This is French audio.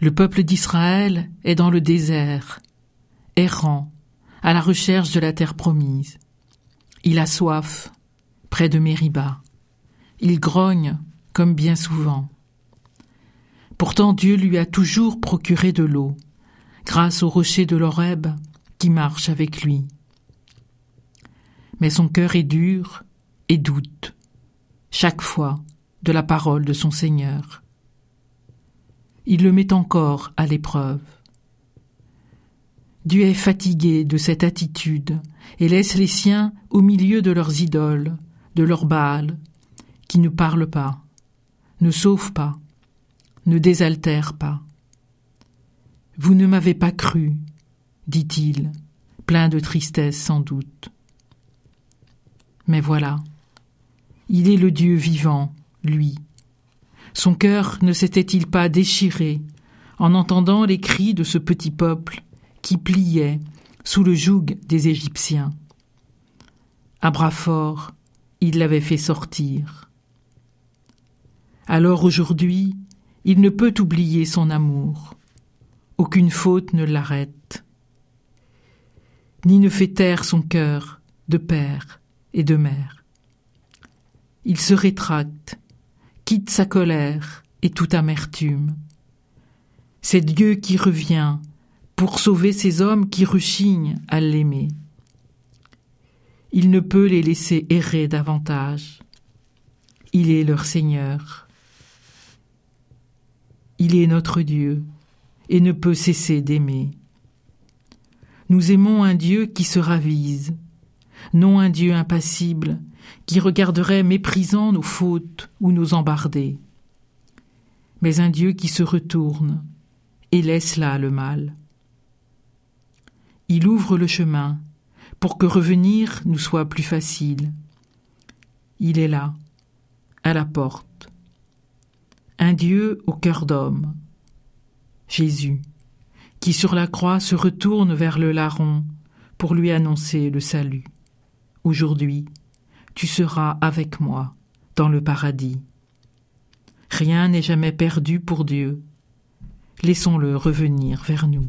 Le peuple d'Israël est dans le désert, errant, à la recherche de la terre promise. Il a soif, près de Mériba. Il grogne, comme bien souvent. Pourtant Dieu lui a toujours procuré de l'eau, grâce au rocher de l'Oreb qui marche avec lui. Mais son cœur est dur et doute, chaque fois, de la parole de son Seigneur. Il le met encore à l'épreuve. Dieu est fatigué de cette attitude et laisse les siens au milieu de leurs idoles, de leurs Baals, qui ne parlent pas, ne sauvent pas, ne désaltèrent pas. Vous ne m'avez pas cru, dit-il, plein de tristesse sans doute. Mais voilà, il est le Dieu vivant, lui. Son cœur ne s'était-il pas déchiré en entendant les cris de ce petit peuple qui pliait sous le joug des Égyptiens? À bras forts, il l'avait fait sortir. Alors aujourd'hui, il ne peut oublier son amour. Aucune faute ne l'arrête, ni ne fait taire son cœur de père et de mère. Il se rétracte, quitte sa colère et toute amertume. C'est Dieu qui revient pour sauver ces hommes qui rechignent à l'aimer. Il ne peut les laisser errer davantage. Il est leur Seigneur. Il est notre Dieu et ne peut cesser d'aimer. Nous aimons un Dieu qui se ravise, non un Dieu impassible qui regarderait méprisant nos fautes ou nos embardées, mais un Dieu qui se retourne et laisse là le mal. Il ouvre le chemin pour que revenir nous soit plus facile. Il est là, à la porte. Un Dieu au cœur d'homme, Jésus, qui sur la croix se retourne vers le larron pour lui annoncer le salut. Aujourd'hui, tu seras avec moi dans le paradis. Rien n'est jamais perdu pour Dieu. Laissons-le revenir vers nous.